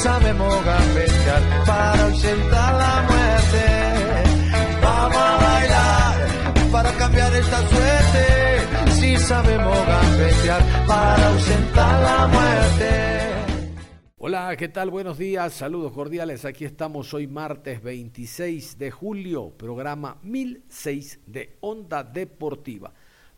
Sabemos gambetear para ausentar la muerte. Vamos a bailar para cambiar esta suerte. Si sabemos gambetear para ausentar la muerte. Hola, ¿qué tal? Buenos días, saludos cordiales. Aquí estamos hoy martes 26 de julio, programa 1006 de Onda Deportiva.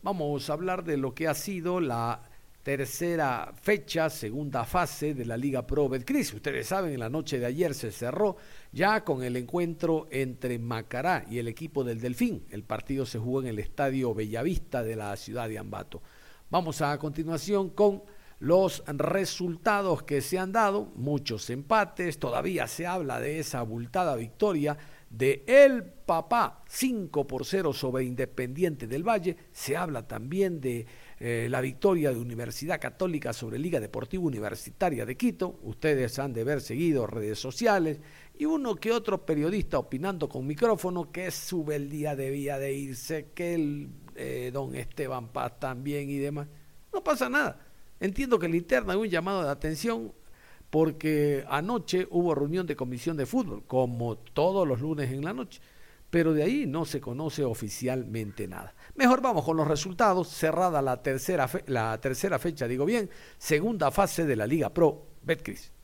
Vamos a hablar de lo que ha sido la tercera fecha, segunda fase de la Liga Pro Betcris. Ustedes saben, en la noche de ayer se cerró ya con el encuentro entre Macará y el equipo del Delfín. El partido se jugó en el Estadio Bellavista de la ciudad de Ambato. Vamos a continuación con los resultados que se han dado, muchos empates, todavía se habla de esa abultada victoria de El Papá 5 por 0 sobre Independiente del Valle, se habla también de eh, la victoria de Universidad Católica sobre Liga Deportiva Universitaria de Quito. Ustedes han de haber seguido redes sociales y uno que otro periodista opinando con micrófono que sube el día debía de irse, que el eh, don Esteban Paz también y demás. No pasa nada. Entiendo que el interna hay un llamado de atención porque anoche hubo reunión de comisión de fútbol, como todos los lunes en la noche, pero de ahí no se conoce oficialmente nada. Mejor vamos con los resultados. Cerrada la tercera, la tercera fecha, digo bien, segunda fase de la Liga Pro. Betcris.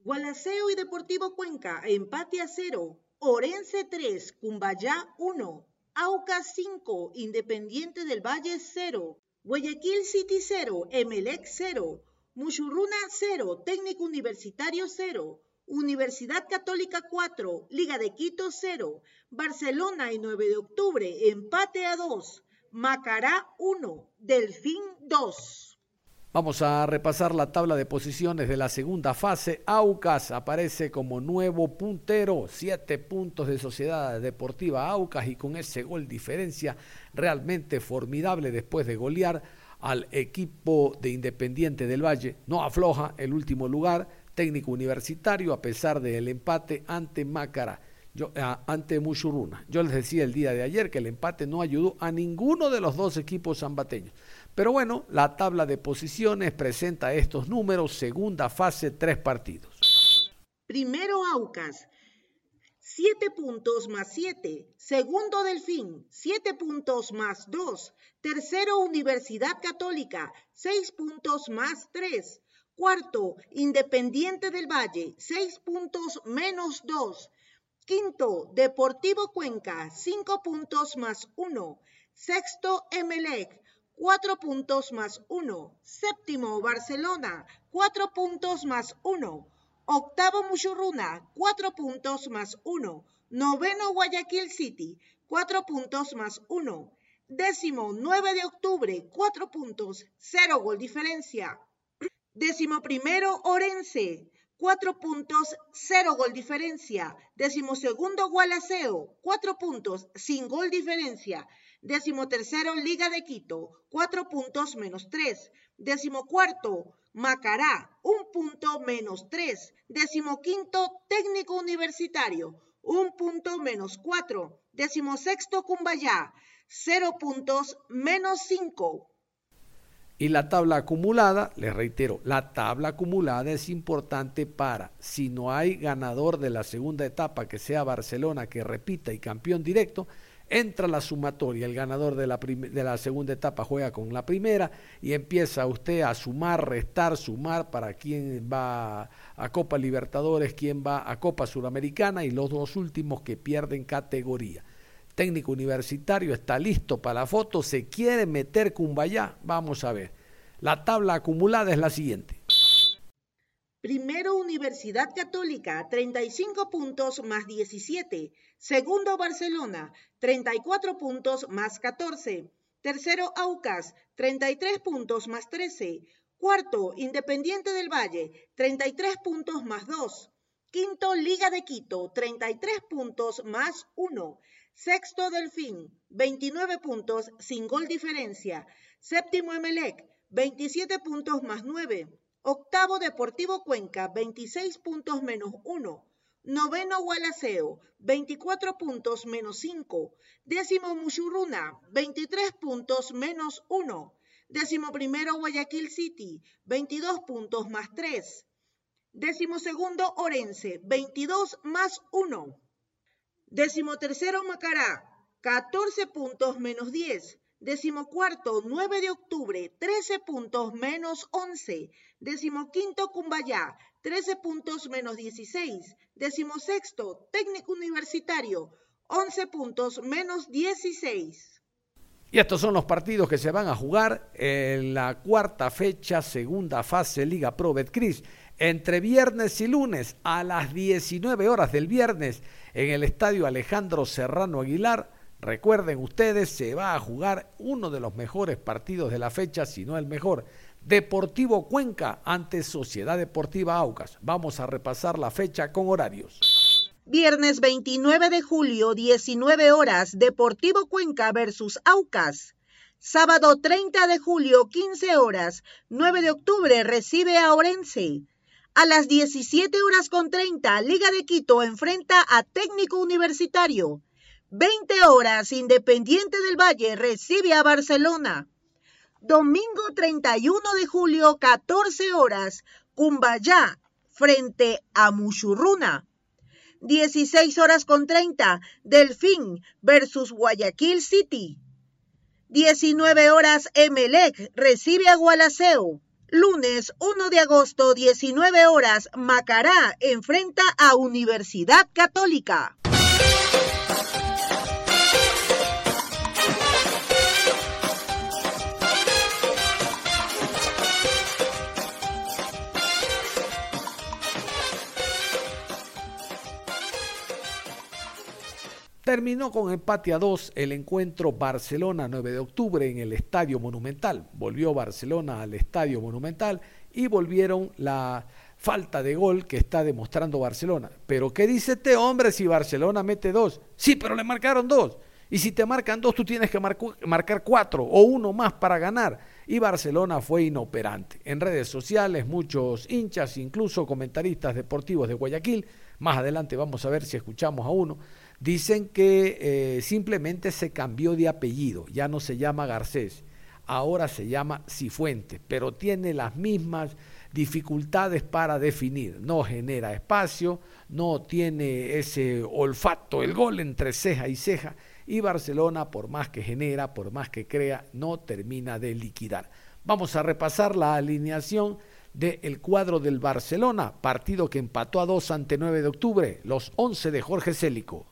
Gualaceo y Deportivo Cuenca, empate a cero. Orense 3, Cumbayá 1. Aucas 5, Independiente del Valle 0. Guayaquil City 0, Emelec 0. Muchurruna 0, Técnico Universitario 0. Universidad Católica 4, Liga de Quito 0, Barcelona y 9 de octubre, empate a 2, Macará 1, Delfín 2. Vamos a repasar la tabla de posiciones de la segunda fase. Aucas aparece como nuevo puntero, siete puntos de Sociedad Deportiva Aucas y con ese gol diferencia realmente formidable después de golear al equipo de Independiente del Valle. No afloja el último lugar, técnico universitario a pesar del empate ante Mácara, ah, ante Mushuruna. Yo les decía el día de ayer que el empate no ayudó a ninguno de los dos equipos zambateños. Pero bueno, la tabla de posiciones presenta estos números, segunda fase, tres partidos. Primero Aucas, siete puntos más siete. Segundo Delfín, siete puntos más dos. Tercero Universidad Católica, seis puntos más tres. Cuarto, Independiente del Valle, seis puntos menos dos. Quinto, Deportivo Cuenca, cinco puntos más uno. Sexto, Emelec, cuatro puntos más uno. Séptimo, Barcelona, cuatro puntos más uno. Octavo, Muchurruna, cuatro puntos más uno. Noveno, Guayaquil City, cuatro puntos más uno. Décimo, 9 de octubre, cuatro puntos, cero gol diferencia. Décimo primero, Orense, cuatro puntos, cero gol diferencia. Décimo segundo, Gualaceo, cuatro puntos, sin gol diferencia. Décimo tercero, Liga de Quito, cuatro puntos menos tres. Décimo cuarto, Macará, un punto menos tres. Décimo quinto, Técnico Universitario, un punto menos cuatro. Décimo sexto, Cumbayá, cero puntos menos cinco. Y la tabla acumulada, les reitero, la tabla acumulada es importante para, si no hay ganador de la segunda etapa, que sea Barcelona, que repita y campeón directo, entra la sumatoria, el ganador de la, de la segunda etapa juega con la primera y empieza usted a sumar, restar, sumar para quién va a Copa Libertadores, quién va a Copa Suramericana y los dos últimos que pierden categoría técnico universitario está listo para la foto, se quiere meter Cumbayá, vamos a ver. La tabla acumulada es la siguiente. Primero Universidad Católica, 35 puntos más 17. Segundo Barcelona, 34 puntos más 14. Tercero Aucas, 33 puntos más 13. Cuarto Independiente del Valle, 33 puntos más 2. Quinto Liga de Quito, 33 puntos más 1. Sexto Delfín, 29 puntos sin gol diferencia. Séptimo Emelec, 27 puntos más 9. Octavo Deportivo Cuenca, 26 puntos menos 1. Noveno Gualaceo, 24 puntos menos 5. Décimo Mushuruna, 23 puntos menos 1. Décimo primero Guayaquil City, 22 puntos más 3. Décimo segundo Orense, 22 más 1. Décimo tercero Macará, 14 puntos menos 10. Décimo cuarto, 9 de octubre, 13 puntos menos 11. Décimo quinto, Cumbayá, 13 puntos menos 16. Décimo sexto, técnico universitario, 11 puntos menos 16. Y estos son los partidos que se van a jugar en la cuarta fecha, segunda fase Liga Pro Betcris, entre viernes y lunes a las 19 horas del viernes en el estadio Alejandro Serrano Aguilar Recuerden ustedes, se va a jugar uno de los mejores partidos de la fecha, si no el mejor. Deportivo Cuenca ante Sociedad Deportiva Aucas. Vamos a repasar la fecha con horarios. Viernes 29 de julio, 19 horas, Deportivo Cuenca versus Aucas. Sábado 30 de julio, 15 horas, 9 de octubre, recibe a Orense. A las 17 horas con 30, Liga de Quito enfrenta a Técnico Universitario. 20 horas, Independiente del Valle recibe a Barcelona. Domingo 31 de julio, 14 horas, Cumbayá frente a Muchurruna. 16 horas con 30, Delfín versus Guayaquil City. 19 horas, Emelec recibe a Gualaceo. Lunes 1 de agosto, 19 horas, Macará enfrenta a Universidad Católica. Terminó con empate a dos el encuentro Barcelona 9 de octubre en el Estadio Monumental. Volvió Barcelona al Estadio Monumental y volvieron la falta de gol que está demostrando Barcelona. Pero ¿qué dice este hombre si Barcelona mete dos? Sí, pero le marcaron dos. Y si te marcan dos, tú tienes que marcar cuatro o uno más para ganar. Y Barcelona fue inoperante. En redes sociales, muchos hinchas, incluso comentaristas deportivos de Guayaquil, más adelante vamos a ver si escuchamos a uno, Dicen que eh, simplemente se cambió de apellido, ya no se llama Garcés, ahora se llama Cifuente, pero tiene las mismas dificultades para definir. No genera espacio, no tiene ese olfato, el gol entre ceja y ceja, y Barcelona, por más que genera, por más que crea, no termina de liquidar. Vamos a repasar la alineación del cuadro del Barcelona, partido que empató a dos ante 9 de octubre, los 11 de Jorge Célico.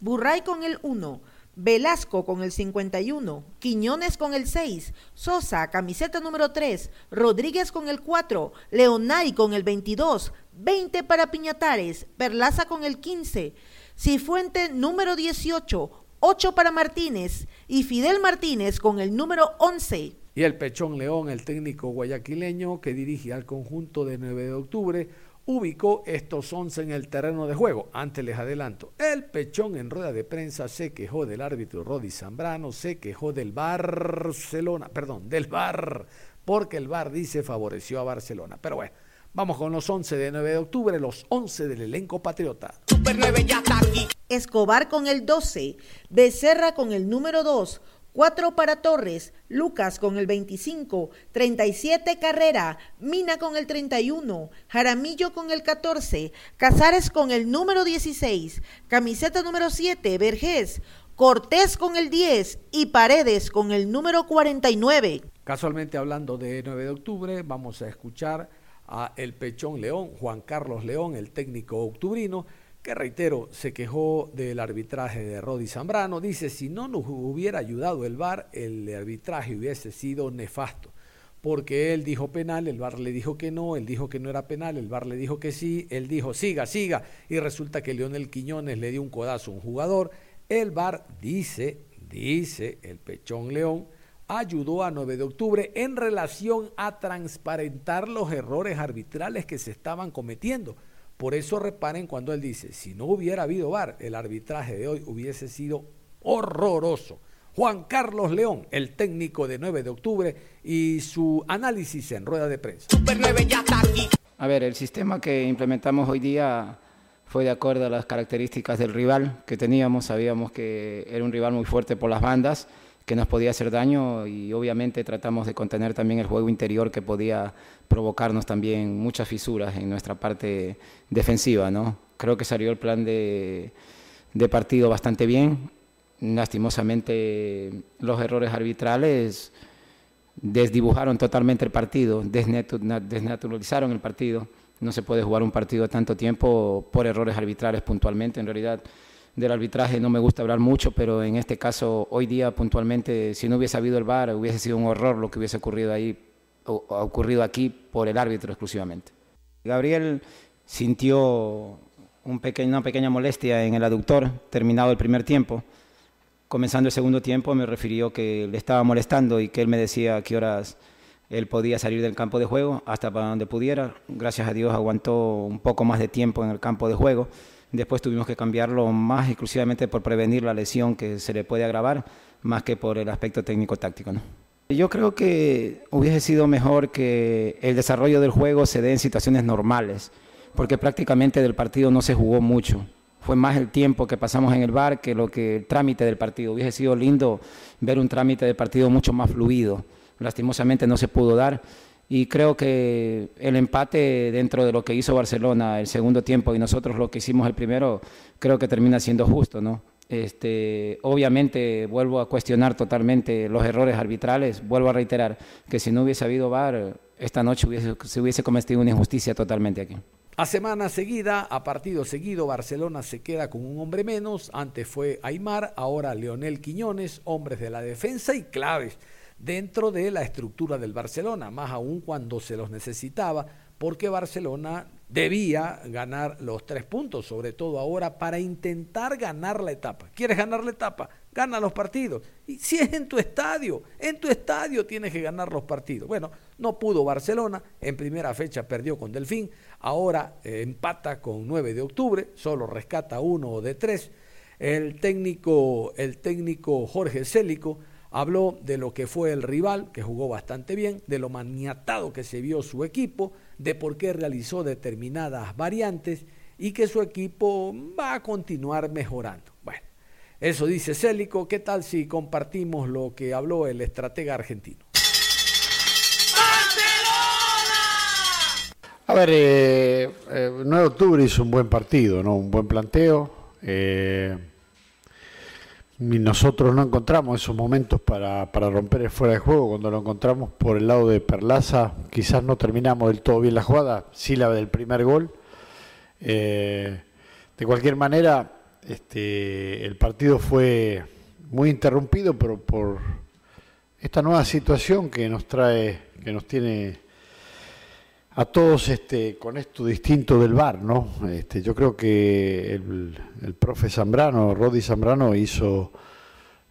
Burray con el 1, Velasco con el 51, Quiñones con el 6, Sosa, camiseta número 3, Rodríguez con el 4, Leonay con el 22, 20 para Piñatares, Perlaza con el 15, Cifuente número 18, 8 para Martínez y Fidel Martínez con el número 11. Y el Pechón León, el técnico guayaquileño que dirige al conjunto de 9 de octubre, ubicó estos 11 en el terreno de juego. Antes les adelanto, el Pechón en rueda de prensa se quejó del árbitro Rodi Zambrano, se quejó del Barcelona, perdón, del Bar, porque el Bar dice favoreció a Barcelona. Pero bueno, vamos con los 11 de 9 de octubre, los 11 del elenco patriota. Super 9 ya está aquí. Escobar con el 12, Becerra con el número 2, 4 para Torres, Lucas con el 25, 37 Carrera, Mina con el 31, Jaramillo con el 14, Casares con el número 16, camiseta número 7, Vergés, Cortés con el 10 y Paredes con el número 49. Casualmente hablando de 9 de octubre, vamos a escuchar a el Pechón León, Juan Carlos León, el técnico octubrino, que reitero, se quejó del arbitraje de Rodi Zambrano. Dice, si no nos hubiera ayudado el VAR, el arbitraje hubiese sido nefasto. porque él dijo penal, el VAR le dijo que no, él dijo que no era penal, el VAR le dijo que sí, él dijo siga, siga, y resulta que Leonel Quiñones le dio un codazo a un jugador. El VAR dice, dice el Pechón León, ayudó a 9 de octubre en relación a transparentar los errores arbitrales que se estaban cometiendo. Por eso reparen cuando él dice, si no hubiera habido VAR, el arbitraje de hoy hubiese sido horroroso. Juan Carlos León, el técnico de 9 de octubre, y su análisis en rueda de prensa. Super 9 ya está aquí. A ver, el sistema que implementamos hoy día fue de acuerdo a las características del rival que teníamos. Sabíamos que era un rival muy fuerte por las bandas, que nos podía hacer daño y obviamente tratamos de contener también el juego interior que podía provocarnos también muchas fisuras en nuestra parte defensiva. ¿no? Creo que salió el plan de, de partido bastante bien lastimosamente los errores arbitrales desdibujaron totalmente el partido, desnaturalizaron el partido. No se puede jugar un partido tanto tiempo por errores arbitrales puntualmente. En realidad, del arbitraje no me gusta hablar mucho, pero en este caso, hoy día puntualmente, si no hubiese habido el VAR, hubiese sido un horror lo que hubiese ocurrido ahí, o, ocurrido aquí por el árbitro exclusivamente. Gabriel sintió un una pequeña molestia en el aductor terminado el primer tiempo comenzando el segundo tiempo me refirió que le estaba molestando y que él me decía a qué horas él podía salir del campo de juego hasta para donde pudiera. Gracias a Dios aguantó un poco más de tiempo en el campo de juego. Después tuvimos que cambiarlo más exclusivamente por prevenir la lesión que se le puede agravar, más que por el aspecto técnico-táctico. Yo creo que hubiese sido mejor que el desarrollo del juego se dé en situaciones normales, porque prácticamente del partido no se jugó mucho fue más el tiempo que pasamos en el bar que lo que el trámite del partido. Hubiese sido lindo ver un trámite de partido mucho más fluido. Lastimosamente no se pudo dar y creo que el empate dentro de lo que hizo Barcelona el segundo tiempo y nosotros lo que hicimos el primero, creo que termina siendo justo, ¿no? Este, obviamente vuelvo a cuestionar totalmente los errores arbitrales, vuelvo a reiterar que si no hubiese habido VAR, esta noche se hubiese cometido una injusticia totalmente aquí. A semana seguida, a partido seguido, Barcelona se queda con un hombre menos. Antes fue Aymar, ahora Leonel Quiñones, hombres de la defensa y claves dentro de la estructura del Barcelona, más aún cuando se los necesitaba, porque Barcelona debía ganar los tres puntos, sobre todo ahora para intentar ganar la etapa. ¿Quieres ganar la etapa? Gana los partidos. Y si es en tu estadio, en tu estadio tienes que ganar los partidos. Bueno, no pudo Barcelona, en primera fecha perdió con Delfín, ahora eh, empata con 9 de octubre, solo rescata uno de tres. El técnico, el técnico Jorge Célico habló de lo que fue el rival, que jugó bastante bien, de lo maniatado que se vio su equipo, de por qué realizó determinadas variantes y que su equipo va a continuar mejorando. Bueno, eso dice Célico. ¿Qué tal si compartimos lo que habló el estratega argentino? A ver, eh, 9 eh, de octubre hizo un buen partido, ¿no? Un buen planteo. Eh, y nosotros no encontramos esos momentos para, para, romper el fuera de juego. Cuando lo encontramos por el lado de Perlaza, quizás no terminamos del todo bien la jugada, sí la del primer gol. Eh, de cualquier manera, este, el partido fue muy interrumpido, pero por esta nueva situación que nos trae, que nos tiene a todos este, con esto distinto del bar, ¿no? Este, yo creo que el, profe Zambrano, Rodi Zambrano, hizo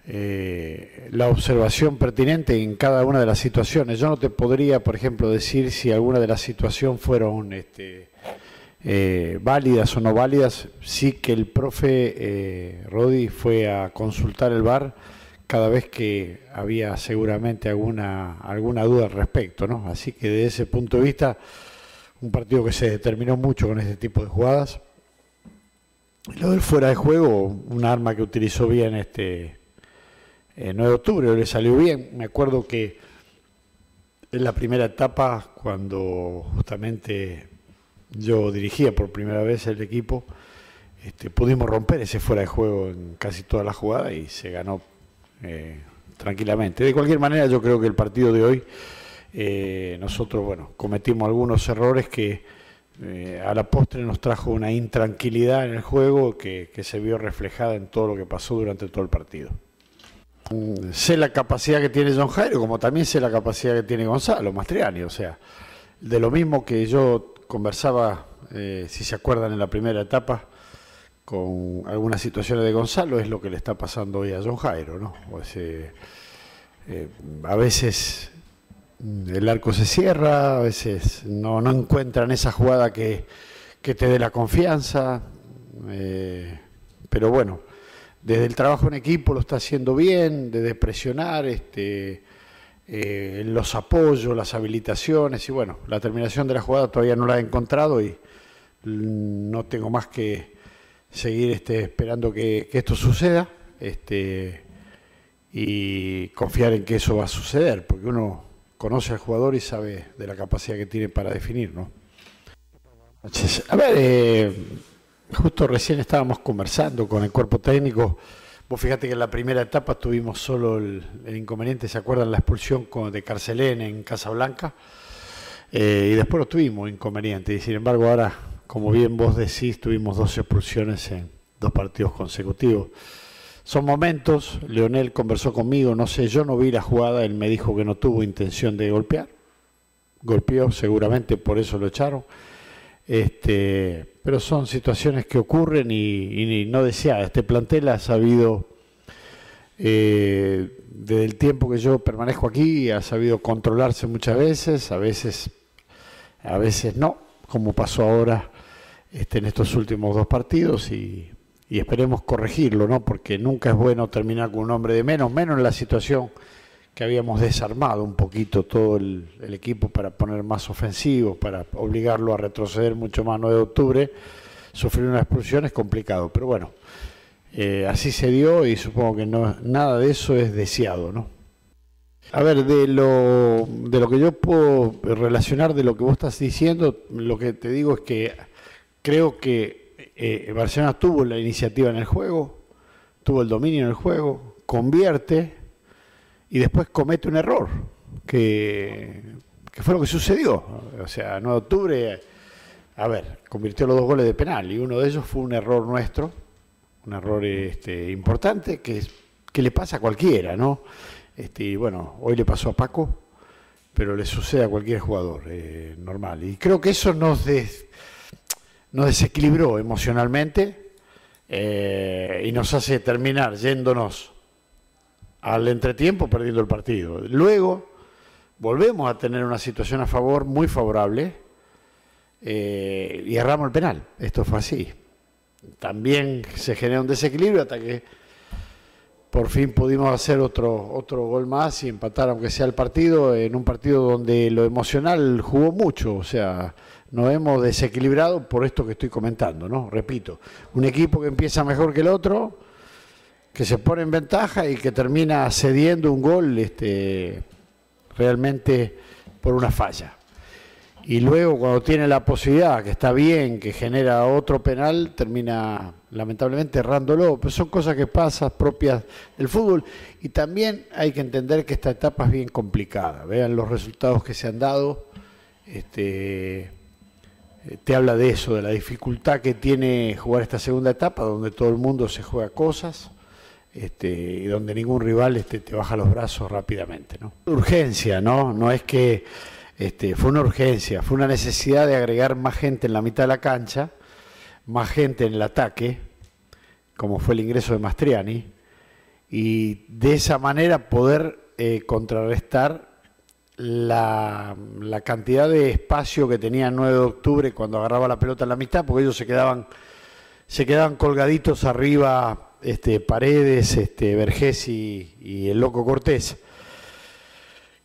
eh, la observación pertinente en cada una de las situaciones. Yo no te podría, por ejemplo, decir si alguna de las situaciones fueron este, eh, válidas o no válidas. Sí que el profe eh, Rodi fue a consultar el bar cada vez que había seguramente alguna, alguna duda al respecto, ¿no? Así que desde ese punto de vista, un partido que se determinó mucho con este tipo de jugadas. Lo del fuera de juego, un arma que utilizó bien este 9 de octubre, le salió bien. Me acuerdo que en la primera etapa, cuando justamente yo dirigía por primera vez el equipo, este, pudimos romper ese fuera de juego en casi toda la jugada y se ganó eh, tranquilamente. De cualquier manera, yo creo que el partido de hoy, eh, nosotros, bueno, cometimos algunos errores que eh, a la postre nos trajo una intranquilidad en el juego que, se vio reflejada en todo lo que pasó durante todo el partido. mm, sé la capacidad que tiene John Jairo, como también sé la capacidad que tiene Gonzalo Mastriani. O sea, de lo mismo que yo conversaba, si se acuerdan, en la primera etapa, con algunas situaciones de Gonzalo, es lo que le está pasando hoy a John Jairo. ¿no? Eh, a veces el arco se cierra, a veces no, no encuentran esa jugada que, que te dé la confianza. Eh, pero bueno, desde el trabajo en equipo lo está haciendo bien, desde presionar, este, eh, los apoyos, las habilitaciones y bueno, la terminación de la jugada todavía no la he encontrado y no tengo más que seguir este, esperando que, esto suceda este, y confiar en que eso va a suceder, porque uno conoce al jugador y sabe de la capacidad que tiene para definir, ¿no? A ver, eh, Justo recién estábamos conversando con el cuerpo técnico. Vos fíjate que en la primera etapa tuvimos solo el, inconveniente, ¿se acuerdan? La expulsión de Carcelén en Casablanca. Eh, y después lo tuvimos inconveniente. Y sin embargo, ahora, como bien vos decís, tuvimos dos expulsiones en dos partidos consecutivos. Son momentos, Leonel conversó conmigo, no sé, yo no vi la jugada, él me dijo que no tuvo intención de golpear. Golpeó, seguramente por eso lo echaron. Este, pero son situaciones que ocurren y, no deseadas. Este plantel ha sabido, eh, desde el tiempo que yo permanezco aquí, ha sabido controlarse muchas veces, a veces, a veces no, como pasó ahora este, en estos últimos dos partidos y, esperemos corregirlo, ¿no? Porque nunca es bueno terminar con un hombre de menos, menos en la situación que habíamos desarmado un poquito todo el, equipo para poner más ofensivo, para obligarlo a retroceder mucho más 9 de octubre, sufrir una expulsión es complicado, pero bueno, eh, así se dio y supongo que no, nada de eso es deseado, ¿no? A ver, de lo, de lo que yo puedo relacionar de lo que vos estás diciendo, lo que te digo es que creo que eh, Barcelona tuvo la iniciativa en el juego, tuvo el dominio en el juego, convierte, y después comete un error, que, fue lo que sucedió. O sea, 9 de octubre, a ver, convirtió los dos goles de penal y uno de ellos fue un error nuestro, un error este, importante que, le pasa a cualquiera, ¿no? Este, y bueno, hoy le pasó a Paco, pero le sucede a cualquier jugador, eh, normal. Y creo que eso nos, nos desequilibró emocionalmente eh, y nos hace terminar yéndonos al entretiempo perdiendo el partido. Luego volvemos a tener una situación a favor muy favorable eh, y erramos el penal. Esto fue así. También se genera un desequilibrio hasta que por fin pudimos hacer otro, otro gol más y empatar, aunque sea el partido, en un partido donde lo emocional jugó mucho. O sea, nos hemos desequilibrado por esto que estoy comentando, ¿no? Repito, un equipo que empieza mejor que el otro que se pone en ventaja y que termina cediendo un gol este, realmente por una falla. Y luego cuando tiene la posibilidad, que está bien, que genera otro penal, termina lamentablemente errándolo. Pero son cosas que pasan propias del fútbol. Y también hay que entender que esta etapa es bien complicada. Vean los resultados que se han dado. Este, te habla de eso, de la dificultad que tiene jugar esta segunda etapa, donde todo el mundo se juega cosas este, y donde ningún rival este, te baja los brazos rápidamente. ¿no? Urgencia, ¿no? No es que este, fue una urgencia, fue una necesidad de agregar más gente en la mitad de la cancha, más gente en el ataque, como fue el ingreso de Mastriani, y de esa manera poder eh, contrarrestar la, cantidad de espacio que tenía el 9 de octubre cuando agarraba la pelota en la mitad, porque ellos se quedaban, se quedaban colgaditos arriba este, Paredes, este, Vergés y, el Loco Cortés.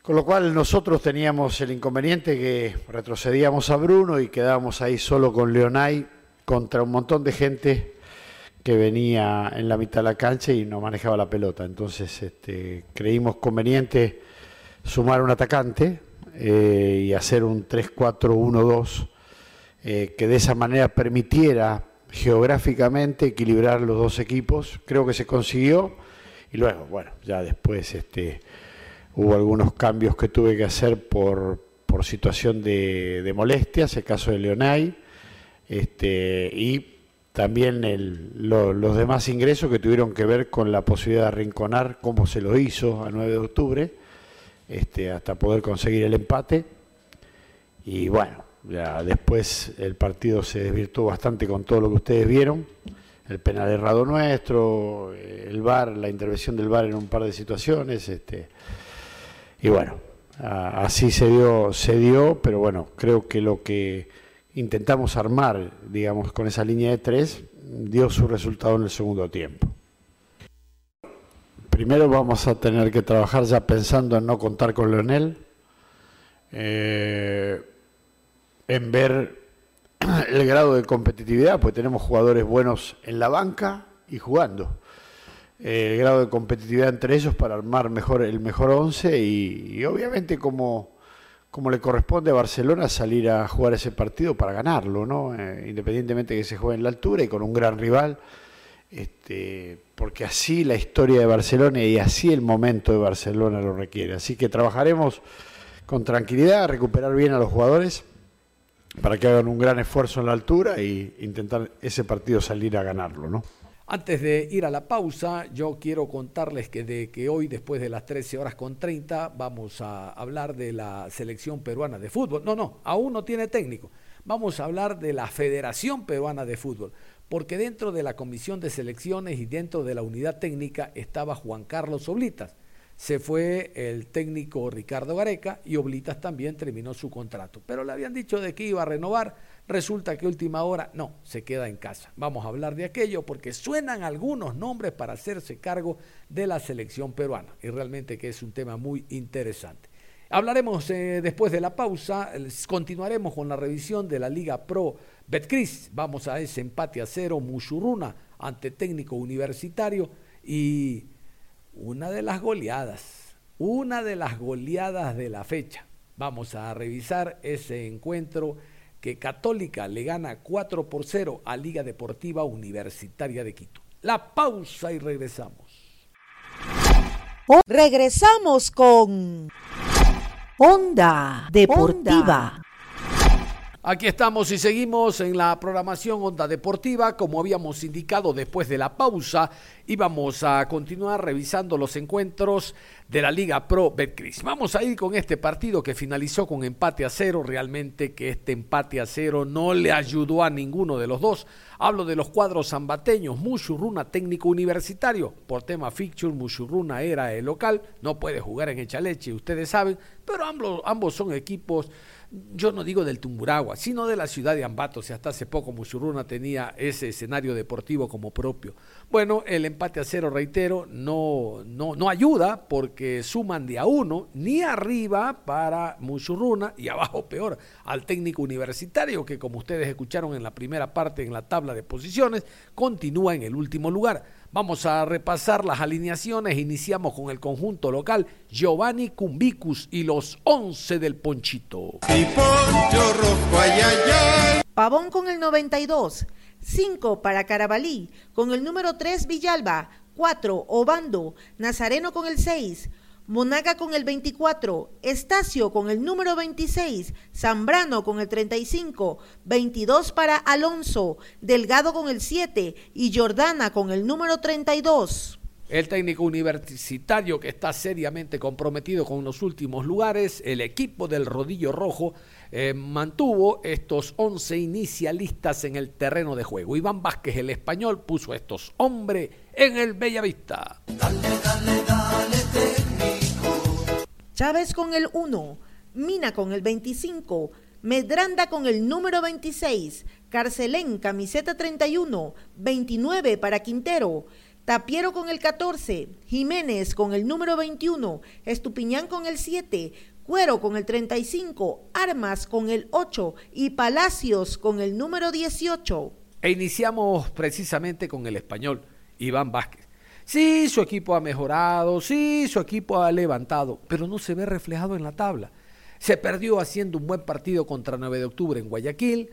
Con lo cual nosotros teníamos el inconveniente que retrocedíamos a Bruno y quedábamos ahí solo con Leonay contra un montón de gente que venía en la mitad de la cancha y no manejaba la pelota. Entonces este, creímos conveniente sumar un atacante eh, y hacer un 3-4-1-2 eh, que de esa manera permitiera geográficamente equilibrar los dos equipos. Creo que se consiguió y luego, bueno, ya después este, hubo algunos cambios que tuve que hacer por, por situación de, molestias, el caso de Leonay, este, y también los demás ingresos que tuvieron que ver con la posibilidad de arrinconar, como se lo hizo a 9 de octubre, este, hasta poder conseguir el empate. Y bueno, ya después el partido se desvirtuó bastante con todo lo que ustedes vieron. El penal errado nuestro, el VAR, la intervención del VAR en un par de situaciones. Este, y bueno, así se dio, se dio, pero bueno, creo que lo que intentamos armar, digamos, con esa línea de tres, dio su resultado en el segundo tiempo. Primero vamos a tener que trabajar ya pensando en no contar con Leonel, eh, en ver el grado de competitividad, pues tenemos jugadores buenos en la banca y jugando. el grado de competitividad entre ellos para armar mejor el mejor once y obviamente como como le corresponde a Barcelona salir a jugar ese partido para ganarlo, ¿no? Eh, independientemente de que se juegue en la altura y con un gran rival, este, porque así la historia de Barcelona y así el momento de Barcelona lo requiere. Así que trabajaremos con tranquilidad, a recuperar bien a los jugadores para que hagan un gran esfuerzo en la altura e intentar ese partido salir a ganarlo, ¿no? Antes de ir a la pausa, yo quiero contarles que, de, que hoy, después de las 13 horas con 30, vamos a hablar de la selección peruana de fútbol. No, no, aún no tiene técnico. Vamos a hablar de la Federación Peruana de Fútbol, porque dentro de la Comisión de Selecciones y dentro de la unidad técnica estaba Juan Carlos Oblitas. Se fue el técnico Ricardo Gareca y Oblitas también terminó su contrato. Pero le habían dicho de que iba a renovar Resulta que última hora, no, se queda en casa. Vamos a hablar de aquello porque suenan algunos nombres para hacerse cargo de la selección peruana y realmente que es un tema muy interesante. Hablaremos eh, después de la pausa, continuaremos con la revisión de la Liga Pro Betcris. Vamos a ese empate a cero Mushuruna ante técnico universitario y una de las goleadas, una de las goleadas de la fecha. Vamos a revisar ese encuentro que Católica le gana 4 por 0 a Liga Deportiva Universitaria de Quito. La pausa y regresamos. Regresamos con Onda Deportiva. Aquí estamos y seguimos en la programación Onda Deportiva. Como habíamos indicado después de la pausa, íbamos a continuar revisando los encuentros de la Liga Pro Betcris. Vamos a ir con este partido que finalizó con empate a cero. Realmente que este empate a cero no le ayudó a ninguno de los dos. Hablo de los cuadros zambateños. Mushurruna técnico universitario. Por tema fixture, Mushurruna era el local. No puede jugar en Echaleche, ustedes saben. Pero ambos, ambos son equipos yo no digo del Tumburagua, sino de la ciudad de Ambato, si hasta hace poco Musuruna tenía ese escenario deportivo como propio. Bueno, el empate a cero, reitero, no, no, no ayuda porque suman de a uno, ni arriba para Musuruna y abajo peor al técnico universitario que como ustedes escucharon en la primera parte en la tabla de posiciones, continúa en el último lugar. Vamos a repasar las alineaciones. Iniciamos con el conjunto local Giovanni Cumbicus y los 11 del Ponchito. Pavón con el 92. 5 para Carabalí. Con el número 3 Villalba. 4 Obando. Nazareno con el 6. Monaga con el 24, Estacio con el número 26, Zambrano con el 35, 22 para Alonso, Delgado con el 7 y Jordana con el número 32. El técnico universitario que está seriamente comprometido con los últimos lugares, el equipo del Rodillo Rojo, eh, mantuvo estos 11 inicialistas en el terreno de juego. Iván Vázquez, el español, puso a estos hombres en el Bellavista. Dale, dale, dale, Chávez con el 1, Mina con el 25, Medranda con el número 26, Carcelén, camiseta 31, 29 para Quintero, Tapiero con el 14, Jiménez con el número 21, Estupiñán con el 7, Cuero con el 35, Armas con el 8 y Palacios con el número 18. E iniciamos precisamente con el español, Iván Vázquez. Sí, su equipo ha mejorado, sí, su equipo ha levantado, pero no se ve reflejado en la tabla. Se perdió haciendo un buen partido contra 9 de octubre en Guayaquil,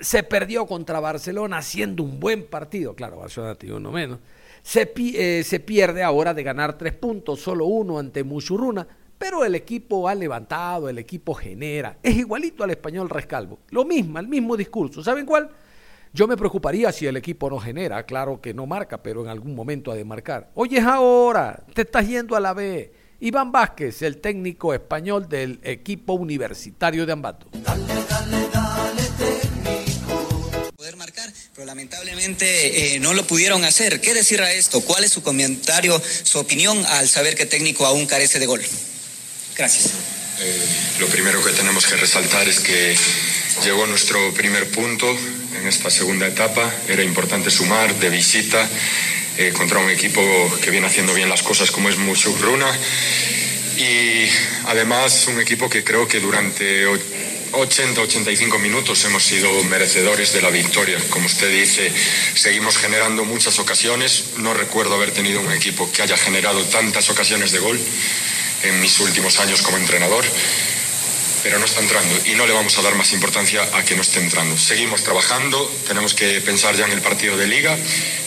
se perdió contra Barcelona haciendo un buen partido, claro, Barcelona tiene uno menos, se, eh, se pierde ahora de ganar tres puntos, solo uno ante Muchurruna, pero el equipo ha levantado, el equipo genera, es igualito al español Rescalvo, lo mismo, el mismo discurso, ¿saben cuál? Yo me preocuparía si el equipo no genera, claro que no marca, pero en algún momento ha de marcar. Oye, es ahora, te estás yendo a la B. Iván Vázquez, el técnico español del equipo universitario de Ambato. Lamentablemente eh, no lo pudieron hacer. ¿Qué decir a esto? ¿Cuál es su comentario, su opinión al saber que técnico aún carece de gol? Gracias. Eh, lo primero que tenemos que resaltar es que llegó nuestro primer punto en esta segunda etapa. Era importante sumar de visita eh, contra un equipo que viene haciendo bien las cosas como es Mushuk Runa. Y además un equipo que creo que durante 80-85 minutos hemos sido merecedores de la victoria. Como usted dice, seguimos generando muchas ocasiones. No recuerdo haber tenido un equipo que haya generado tantas ocasiones de gol en mis últimos años como entrenador pero no está entrando y no le vamos a dar más importancia a que no esté entrando. Seguimos trabajando, tenemos que pensar ya en el partido de liga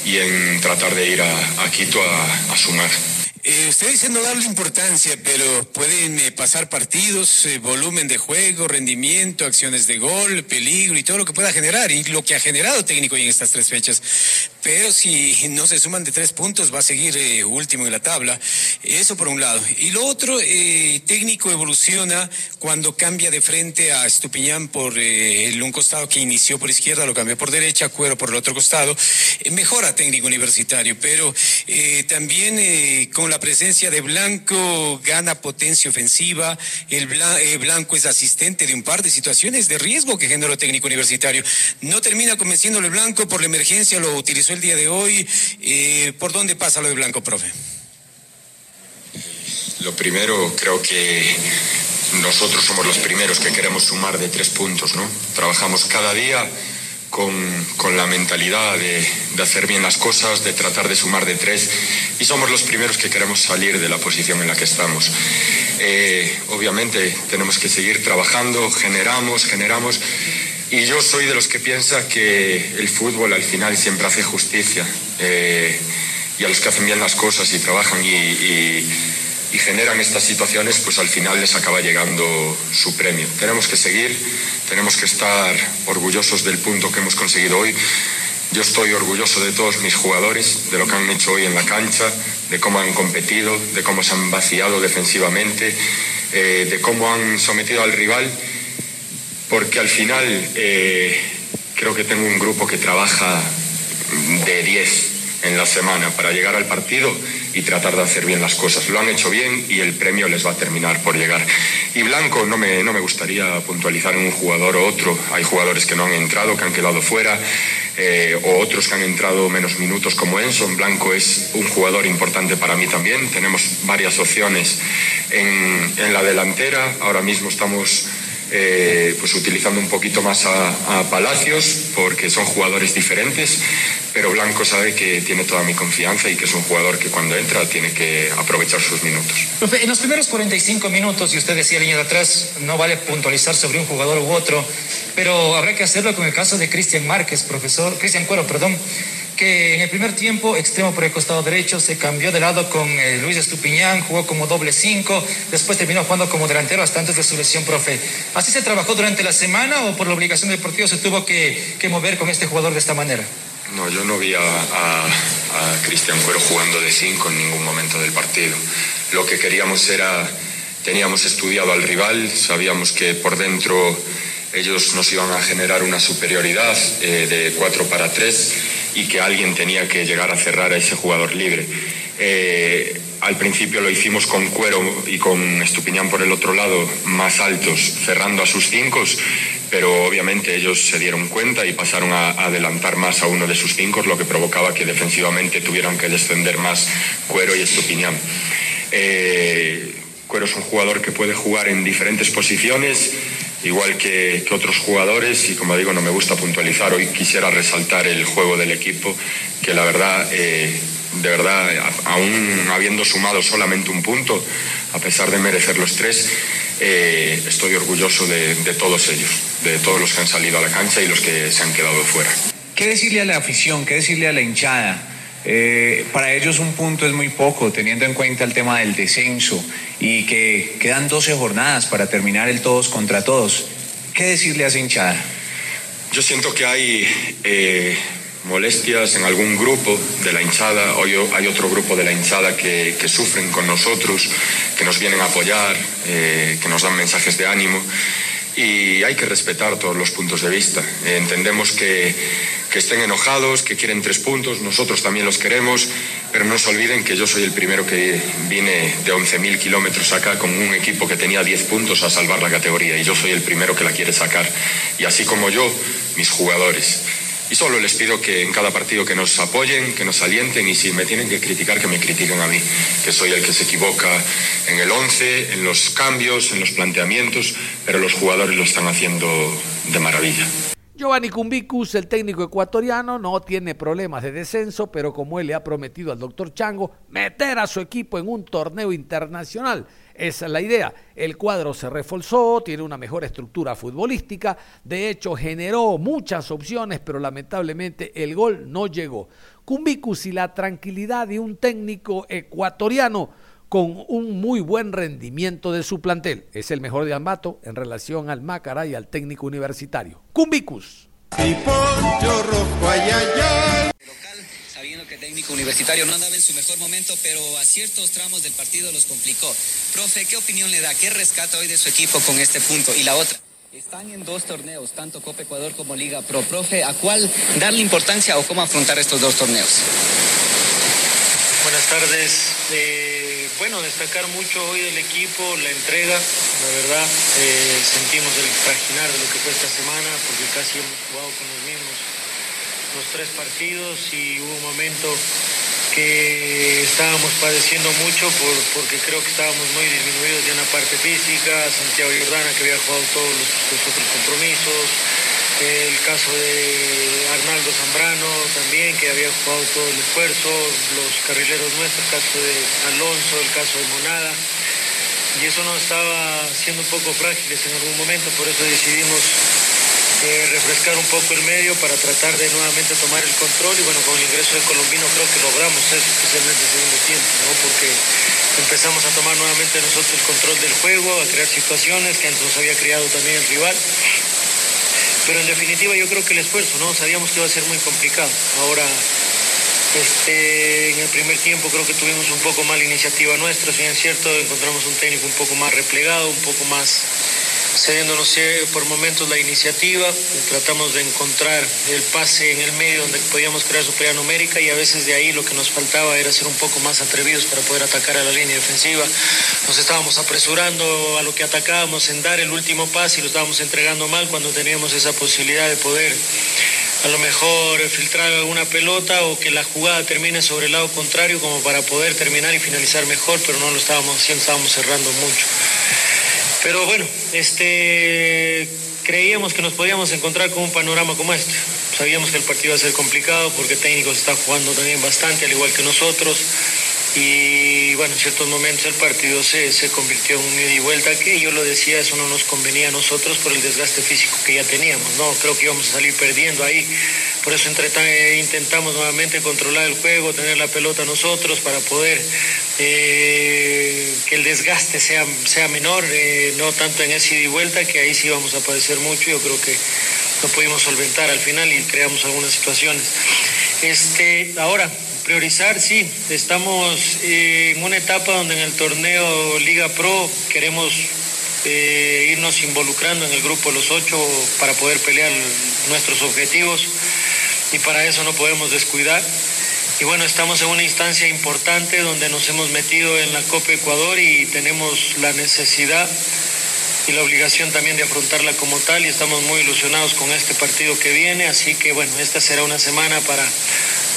y en tratar de ir a, Quito a sumar. Eh, usted dice no darle importancia, pero pueden eh, pasar partidos, eh, volumen de juego, rendimiento, acciones de gol, peligro y todo lo que pueda generar, y lo que ha generado técnico en estas tres fechas. Pero si no se suman de tres puntos, va a seguir último en la tabla. Eso por un lado. Y lo otro, técnico evoluciona cuando cambia de frente a Estupiñán por el un costado que inició por izquierda, lo cambió por derecha, Cuero por el otro costado. mejora técnico universitario, pero también con la presencia de Blanco gana potencia ofensiva, el eh, Blanco es asistente de un par de situaciones de riesgo que generó técnico universitario. No termina convenciéndolo el Blanco por la emergencia, lo utilizó el día de hoy. Eh, ¿Por dónde pasa lo de Blanco, profe? Lo primero, creo que nosotros somos los primeros que queremos sumar de tres puntos, ¿no? Trabajamos cada día con, la mentalidad de, hacer bien las cosas, de tratar de sumar de tres, y somos los primeros que queremos salir de la posición en la que estamos. Eh, obviamente tenemos que seguir trabajando, generamos, generamos, y yo soy de los que piensa que el fútbol al final siempre hace justicia, eh, y a los que hacen bien las cosas y trabajan y generan estas situaciones, pues al final les acaba llegando su premio. Tenemos que seguir, tenemos que estar orgullosos del punto que hemos conseguido hoy. Yo estoy orgulloso de todos mis jugadores, de lo que han hecho hoy en la cancha, de cómo han competido, de cómo se han vaciado defensivamente, eh, de cómo han sometido al rival, porque al final eh, creo que tengo un grupo que trabaja de 10 en la semana para llegar al partido y tratar de hacer bien las cosas. Lo han hecho bien y el premio les va a terminar por llegar. Y Blanco, no me, no me gustaría puntualizar en un jugador o otro. Hay jugadores que no han entrado, que han quedado fuera, eh, o otros que han entrado menos minutos como Enson. Blanco es un jugador importante para mí también. Tenemos varias opciones en, en la delantera. Ahora mismo estamos eh, pues utilizando un poquito más a, Palacios porque son jugadores diferentes, pero Blanco sabe que tiene toda mi confianza y que es un jugador que cuando entra tiene que aprovechar sus minutos. en los primeros 45 minutos, y usted decía línea de atrás, no vale puntualizar sobre un jugador u otro, pero habrá que hacerlo con el caso de Cristian Márquez, profesor, Cristian Cuero, perdón que en el primer tiempo, extremo por el costado derecho, se cambió de lado con eh, Luis Estupiñán, jugó como doble cinco, después terminó jugando como delantero hasta antes de su lesión, profe. ¿Así se trabajó durante la semana o por la obligación del partido se tuvo que, mover con este jugador de esta manera? No, yo no vi a, a, Cristian Cuero jugando de cinco en ningún momento del partido. Lo que queríamos era, teníamos estudiado al rival, sabíamos que por dentro ellos nos iban a generar una superioridad eh, de cuatro para tres y que alguien tenía que llegar a cerrar a ese jugador libre. Eh, al principio lo hicimos con Cuero y con Estupiñán por el otro lado, más altos, cerrando a sus cinco, pero obviamente ellos se dieron cuenta y pasaron a, adelantar más a uno de sus cinco, lo que provocaba que defensivamente tuvieran que descender más Cuero y Estupiñán. Eh, Cuero es un jugador que puede jugar en diferentes posiciones igual que, otros jugadores y como digo no me gusta puntualizar, hoy quisiera resaltar el juego del equipo que la verdad, eh, de verdad, aún habiendo sumado solamente un punto, a pesar de merecer los tres, eh, estoy orgulloso de, todos ellos, de todos los que han salido a la cancha y los que se han quedado fuera. ¿Qué decirle a la afición, qué decirle a la hinchada? Eh, para ellos un punto es muy poco, teniendo en cuenta el tema del descenso y que quedan 12 jornadas para terminar el todos contra todos. ¿Qué decirle a esa hinchada? Yo siento que hay eh, molestias en algún grupo de la hinchada, hoy hay otro grupo de la hinchada que, sufren con nosotros, que nos vienen a apoyar, eh, que nos dan mensajes de ánimo y hay que respetar todos los puntos de vista. Eh, entendemos que, que, estén enojados, que quieren tres puntos, nosotros también los queremos, pero no se olviden que yo soy el primero que vine de 11.000 kilómetros acá con un equipo que tenía 10 puntos a salvar la categoría y yo soy el primero que la quiere sacar. Y así como yo, mis jugadores. Y solo les pido que en cada partido que nos apoyen, que nos alienten y si me tienen que criticar, que me critiquen a mí, que soy el que se equivoca en el 11, en los cambios, en los planteamientos, pero los jugadores lo están haciendo de maravilla. Giovanni Cumbicus, el técnico ecuatoriano, no tiene problemas de descenso, pero como él le ha prometido al doctor Chango meter a su equipo en un torneo internacional, esa es la idea. El cuadro se reforzó, tiene una mejor estructura futbolística, de hecho generó muchas opciones, pero lamentablemente el gol no llegó. Cumbicus y la tranquilidad de un técnico ecuatoriano con un muy buen rendimiento de su plantel. Es el mejor de Ambato en relación al Macará y al técnico universitario. Cumbicus. sabiendo que el técnico universitario no andaba en su mejor momento, pero a ciertos tramos del partido los complicó. Profe, ¿qué opinión le da? ¿Qué rescata hoy de su equipo con este punto? Y la otra. Están en dos torneos, tanto Copa Ecuador como Liga Pro. Profe, ¿a cuál darle importancia o cómo afrontar estos dos torneos? Buenas tardes. Eh, bueno, destacar mucho hoy del equipo, la entrega, la verdad. Eh, sentimos el trajinar de lo que fue esta semana, porque casi hemos jugado con los mismos los tres partidos y hubo un momento que estábamos padeciendo mucho porque creo que estábamos muy disminuidos ya en la parte física. Santiago Jordana, que había jugado todos los otros compromisos el caso de Arnaldo Zambrano también, que había jugado todo el esfuerzo, los carrileros nuestros, el caso de Alonso, el caso de Monada, y eso nos estaba siendo un poco frágiles en algún momento, por eso decidimos eh, refrescar un poco el medio para tratar de nuevamente tomar el control. Y bueno, con el ingreso de Colombino creo que logramos eso, especialmente en el segundo tiempo, ¿no? porque empezamos a tomar nuevamente nosotros el control del juego, a crear situaciones que antes nos había creado también el rival pero en definitiva yo creo que el esfuerzo, ¿no? Sabíamos que iba a ser muy complicado. Ahora, este, en el primer tiempo creo que tuvimos un poco más la iniciativa nuestra, si es cierto, encontramos un técnico un poco más replegado, un poco más cediéndonos por momentos la iniciativa, tratamos de encontrar el pase en el medio donde podíamos crear superioridad numérica y a veces de ahí lo que nos faltaba era ser un poco más atrevidos para poder atacar a la línea defensiva. Nos estábamos apresurando a lo que atacábamos en dar el último pase y lo estábamos entregando mal cuando teníamos esa posibilidad de poder a lo mejor filtrar alguna pelota o que la jugada termine sobre el lado contrario como para poder terminar y finalizar mejor, pero no lo estábamos haciendo, estábamos cerrando mucho. Pero bueno, este, creíamos que nos podíamos encontrar con un panorama como este. Sabíamos que el partido iba a ser complicado porque técnicos está jugando también bastante, al igual que nosotros. Y bueno, en ciertos momentos el partido se, convirtió en un ida y vuelta que yo lo decía, eso no nos convenía a nosotros por el desgaste físico que ya teníamos, no, creo que íbamos a salir perdiendo ahí, por eso entre, intentamos nuevamente controlar el juego, tener la pelota nosotros para poder eh, que el desgaste sea, sea menor, eh, no tanto en ese ida y vuelta, que ahí sí vamos a padecer mucho, yo creo que no pudimos solventar al final y creamos algunas situaciones. Este, ahora, Priorizar, sí. Estamos eh, en una etapa donde en el torneo Liga Pro queremos eh, irnos involucrando en el grupo de los ocho para poder pelear nuestros objetivos y para eso no podemos descuidar. Y bueno, estamos en una instancia importante donde nos hemos metido en la Copa Ecuador y tenemos la necesidad y la obligación también de afrontarla como tal y estamos muy ilusionados con este partido que viene, así que bueno, esta será una semana para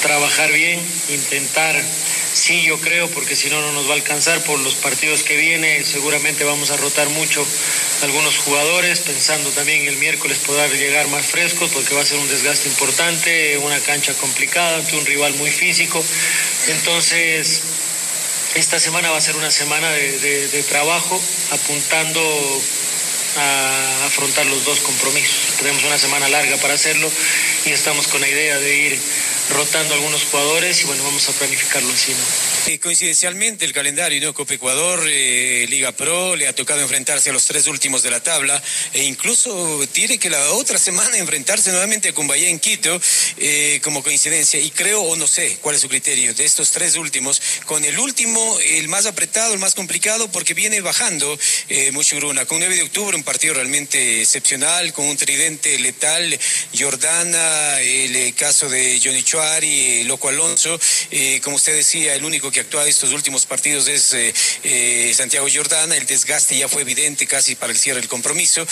trabajar bien, intentar, sí yo creo, porque si no no nos va a alcanzar por los partidos que viene, seguramente vamos a rotar mucho algunos jugadores, pensando también el miércoles poder llegar más frescos, porque va a ser un desgaste importante, una cancha complicada, ante un rival muy físico, entonces esta semana va a ser una semana de, trabajo, apuntando a afrontar los dos compromisos. Tenemos una semana larga para hacerlo y estamos con la idea de ir rotando algunos jugadores y bueno, vamos a planificarlo así, ¿no? Eh, coincidencialmente el calendario, ¿no? Copa Ecuador, eh, Liga Pro, le ha tocado enfrentarse a los tres últimos de la tabla e incluso tiene que la otra semana enfrentarse nuevamente con Bahía en Quito eh, como coincidencia y creo o no sé cuál es su criterio de estos tres últimos, con el último, el más apretado, el más complicado porque viene bajando eh, mucho Gruna, con 9 de octubre un partido realmente excepcional, con un tridente letal, Jordana, el caso de Johnny Chuari, Loco Alonso. Eh, como usted decía, el único que actúa estos últimos partidos es eh, eh, Santiago Jordana. El desgaste ya fue evidente casi para el cierre del compromiso.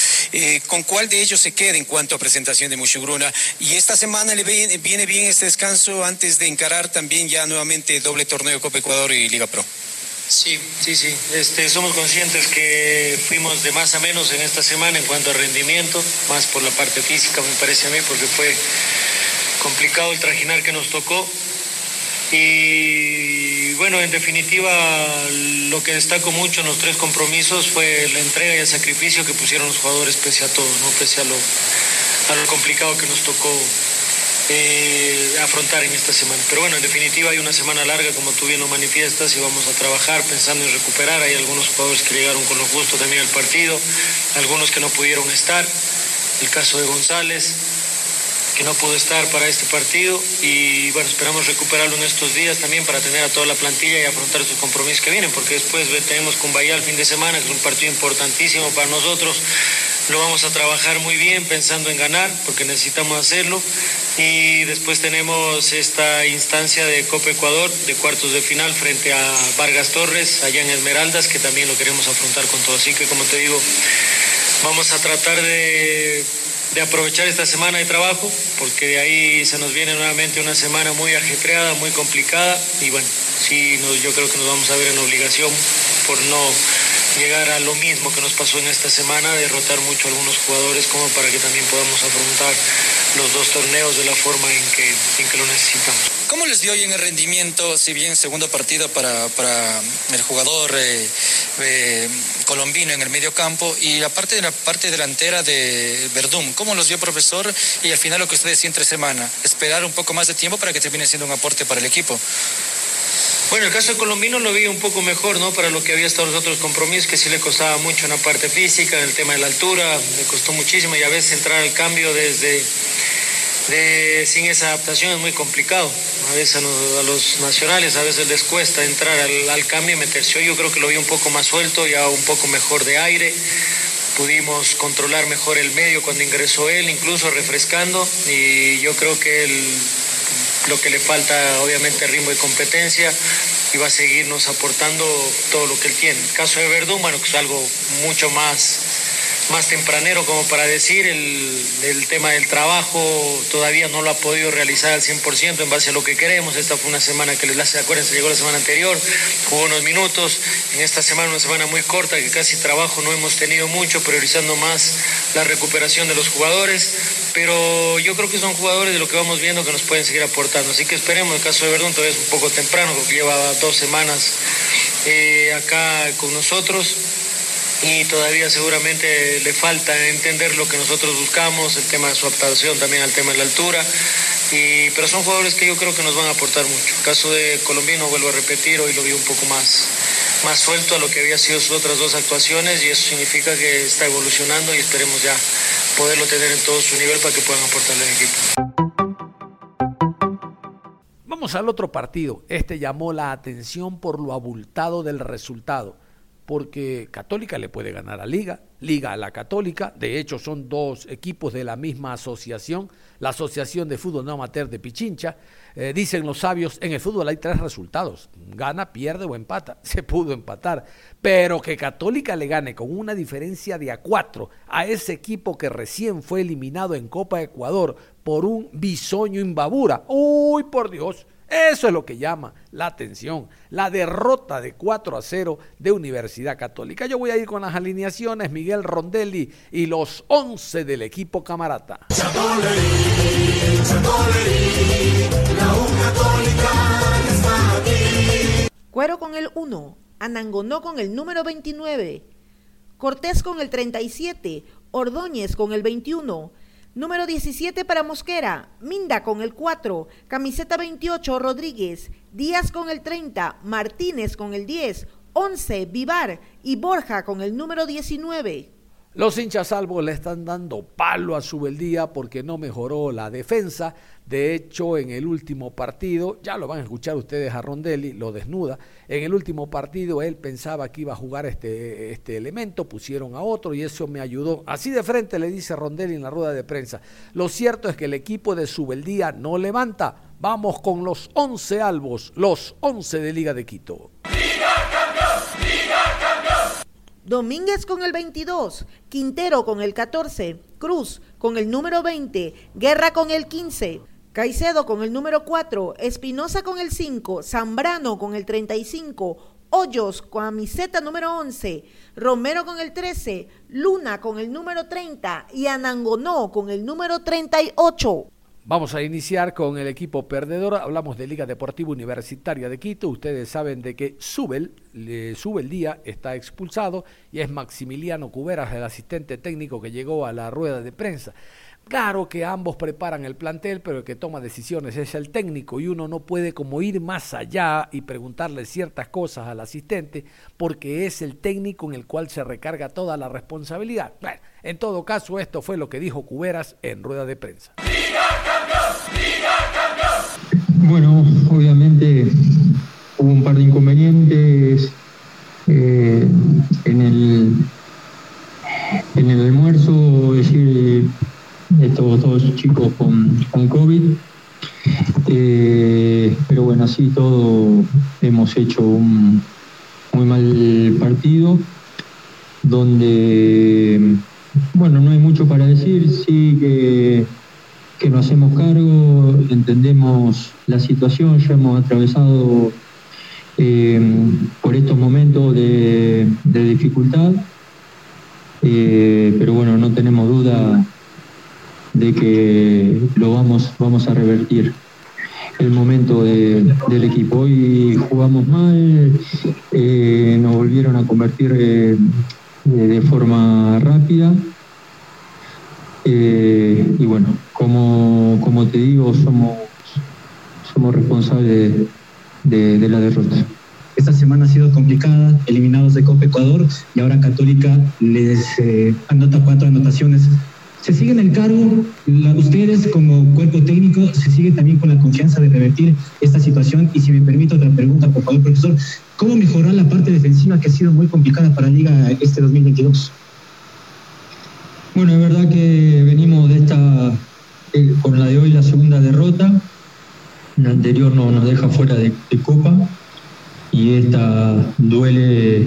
¿Con cuál de ellos se queda en cuanto a presentación de Mushugruna? Y esta semana le viene, viene bien este descanso antes de encarar también ya nuevamente doble torneo Copa Ecuador y Liga Pro. Sí, sí, sí. Este, somos conscientes que fuimos de más a menos en esta semana en cuanto a rendimiento, más por la parte física me parece a mí, porque fue complicado el trajinar que nos tocó. Y bueno, en definitiva, lo que destaco mucho en los tres compromisos fue la entrega y el sacrificio que pusieron los jugadores pese a todo, pese a lo, a lo complicado que nos tocó eh, afrontar en esta semana. Pero bueno, en definitiva hay una semana larga, como tú bien lo manifiestas, y vamos a trabajar pensando en recuperar. Hay algunos jugadores que llegaron con lo justo también al partido, algunos que no pudieron estar. El caso de González, que no pudo estar para este partido y bueno, esperamos recuperarlo en estos días también para tener a toda la plantilla y afrontar estos compromisos que vienen, porque después tenemos Bahía el fin de semana, que es un partido importantísimo para nosotros. Lo vamos a trabajar muy bien pensando en ganar, porque necesitamos hacerlo. Y después tenemos esta instancia de Copa Ecuador, de cuartos de final, frente a Vargas Torres, allá en Esmeraldas, que también lo queremos afrontar con todo. Así que, como te digo, vamos a tratar de de aprovechar esta semana de trabajo, porque de ahí se nos viene nuevamente una semana muy ajetreada, muy complicada, y bueno, sí, yo creo que nos vamos a ver en obligación por no llegar a lo mismo que nos pasó en esta semana, derrotar mucho a algunos jugadores como para que también podamos afrontar los dos torneos de la forma en que, en que lo necesitamos. ¿Cómo les dio hoy en el rendimiento, si bien segundo partido para, para el jugador eh, eh, colombino en el medio campo y la parte de la parte delantera de Verdún? ¿Cómo los dio profesor? Y al final lo que usted decía entre semana, esperar un poco más de tiempo para que termine siendo un aporte para el equipo. Bueno, el caso de Colombino lo vi un poco mejor, ¿no? Para lo que había estado los otros compromisos, que sí le costaba mucho en la parte física, en el tema de la altura, le costó muchísimo y a veces entrar al cambio desde sin esa adaptación es muy complicado. A veces a los, nacionales a veces les cuesta entrar al, cambio y meterse. Yo creo que lo vi un poco más suelto, ya un poco mejor de aire. Pudimos controlar mejor el medio cuando ingresó él, incluso refrescando. Y yo creo que lo que le falta, obviamente, ritmo y competencia y va a seguirnos aportando todo lo que él tiene. El caso de Verdún, bueno, que es algo mucho más más tempranero como para decir, el, tema del trabajo todavía no lo ha podido realizar al 100% en base a lo que queremos. Esta fue una semana que les acuérdense, llegó la semana anterior, jugó unos minutos. En esta semana, una semana muy corta, que casi trabajo no hemos tenido mucho, priorizando más la recuperación de los jugadores. Pero yo creo que son jugadores de lo que vamos viendo que nos pueden seguir aportando. Así que esperemos, el caso de Verdún todavía es un poco temprano, porque lleva dos semanas eh, acá con nosotros y todavía seguramente le falta entender lo que nosotros buscamos, el tema de su adaptación también al tema de la altura, y, pero son jugadores que yo creo que nos van a aportar mucho. El caso de Colombino, vuelvo a repetir, hoy lo vi un poco más, más suelto a lo que había sido sus otras dos actuaciones y eso significa que está evolucionando y esperemos ya poderlo tener en todo su nivel para que puedan aportarle al equipo. Vamos al otro partido. Este llamó la atención por lo abultado del resultado porque Católica le puede ganar a Liga, Liga a la Católica, de hecho son dos equipos de la misma asociación, la Asociación de Fútbol No Amateur de Pichincha, eh, dicen los sabios, en el fútbol hay tres resultados, gana, pierde o empata, se pudo empatar, pero que Católica le gane con una diferencia de a cuatro a ese equipo que recién fue eliminado en Copa Ecuador por un bisoño imbabura, uy por Dios, eso es lo que llama la atención, la derrota de 4 a 0 de Universidad Católica. Yo voy a ir con las alineaciones, Miguel Rondelli y los 11 del equipo camarata. Cuero con el 1, Anangonó con el número 29, Cortés con el 37, Ordóñez con el 21, Número 17 para Mosquera, Minda con el 4, camiseta 28 Rodríguez, Díaz con el 30, Martínez con el 10, 11 Vivar. Y Borja con el número 19. Los hinchas salvos le están dando palo a Subeldía porque no mejoró la defensa. De hecho, en el último partido, ya lo van a escuchar ustedes a Rondelli, lo desnuda. En el último partido él pensaba que iba a jugar este, este elemento, pusieron a otro y eso me ayudó. Así de frente le dice Rondelli en la rueda de prensa. Lo cierto es que el equipo de Subeldía no levanta. Vamos con los 11 albos, los 11 de Liga de Quito. Domínguez con el 22, Quintero con el 14, Cruz con el número 20, Guerra con el 15, Caicedo con el número 4, Espinosa con el 5, Zambrano con el 35, Hoyos con camiseta número 11, Romero con el 13, Luna con el número 30 y Anangonó con el número 38. Vamos a iniciar con el equipo perdedor. Hablamos de Liga Deportiva Universitaria de Quito. Ustedes saben de que Subel, sube el día, está expulsado y es Maximiliano Cuberas, el asistente técnico que llegó a la rueda de prensa. Claro que ambos preparan el plantel, pero el que toma decisiones es el técnico y uno no puede como ir más allá y preguntarle ciertas cosas al asistente porque es el técnico en el cual se recarga toda la responsabilidad. Bueno, en todo caso, esto fue lo que dijo Cuberas en rueda de prensa. Bueno, obviamente hubo un par de inconvenientes eh, en el en el almuerzo, es decir, estos dos chicos con, con COVID. Eh, pero bueno, así todo hemos hecho un muy mal partido, donde, bueno, no hay mucho para decir, sí que que nos hacemos cargo, entendemos la situación, ya hemos atravesado eh, por estos momentos de, dificultad, eh, pero bueno, no tenemos duda de que lo vamos, vamos a revertir el momento del equipo. Hoy jugamos mal, eh, nos volvieron a convertir de forma rápida. y bueno, como, como te digo, somos, somos responsables de, la derrota. Esta semana ha sido complicada, eliminados de Copa Ecuador y ahora Católica les eh, anota cuatro anotaciones. ¿Se siguen el cargo? ustedes como cuerpo técnico se siguen también con la confianza de revertir esta situación? Y si me permite otra pregunta, por favor, profesor, ¿cómo mejorar la parte defensiva que ha sido muy complicada para la Liga este 2022? Bueno, es verdad que venimos de esta con la de hoy la segunda derrota. La anterior no, nos deja fuera de, Copa y esta duele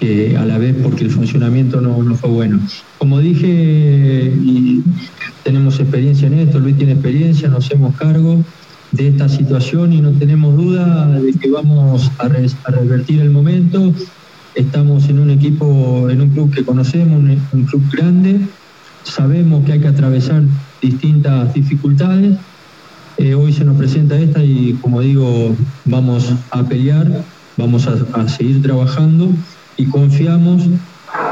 eh, a la vez porque el funcionamiento no, fue bueno. Como dije, y tenemos experiencia en esto, Luis tiene experiencia, nos hacemos cargo de esta situación y no tenemos duda de que vamos a, revertir el momento. Estamos en un equipo, en un club que conocemos, un club grande, sabemos que hay que atravesar distintas dificultades. Eh, hoy se nos presenta esta y como digo, vamos a pelear, vamos a, seguir trabajando y confiamos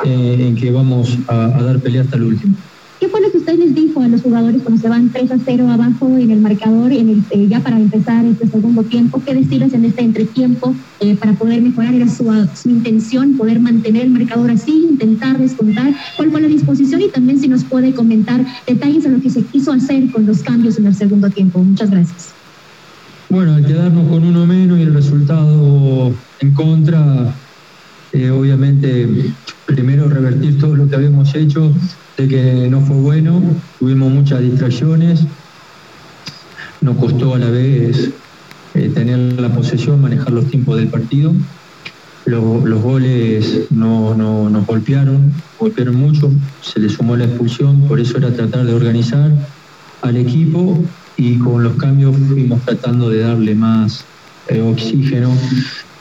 eh, en que vamos a, a dar pelea hasta el último. ¿Qué fue lo que usted les dijo a los jugadores cuando se van 3 a 0 abajo en el marcador, en el, eh, ya para empezar este segundo tiempo? ¿Qué decirles en este entretiempo eh, para poder mejorar? ¿Era su, su, intención poder mantener el marcador así, intentar descontar? ¿Cuál fue la disposición? Y también si nos puede comentar detalles de lo que se quiso hacer con los cambios en el segundo tiempo. Muchas gracias. Bueno, al quedarnos con uno menos y el resultado en contra, eh, obviamente primero revertir todo lo que habíamos hecho de que no fue bueno, tuvimos muchas distracciones, nos costó a la vez eh, tener la posesión, manejar los tiempos del partido. Los, goles no, nos golpearon, golpearon mucho, se le sumó la expulsión, por eso era tratar de organizar al equipo y con los cambios fuimos tratando de darle más eh, oxígeno,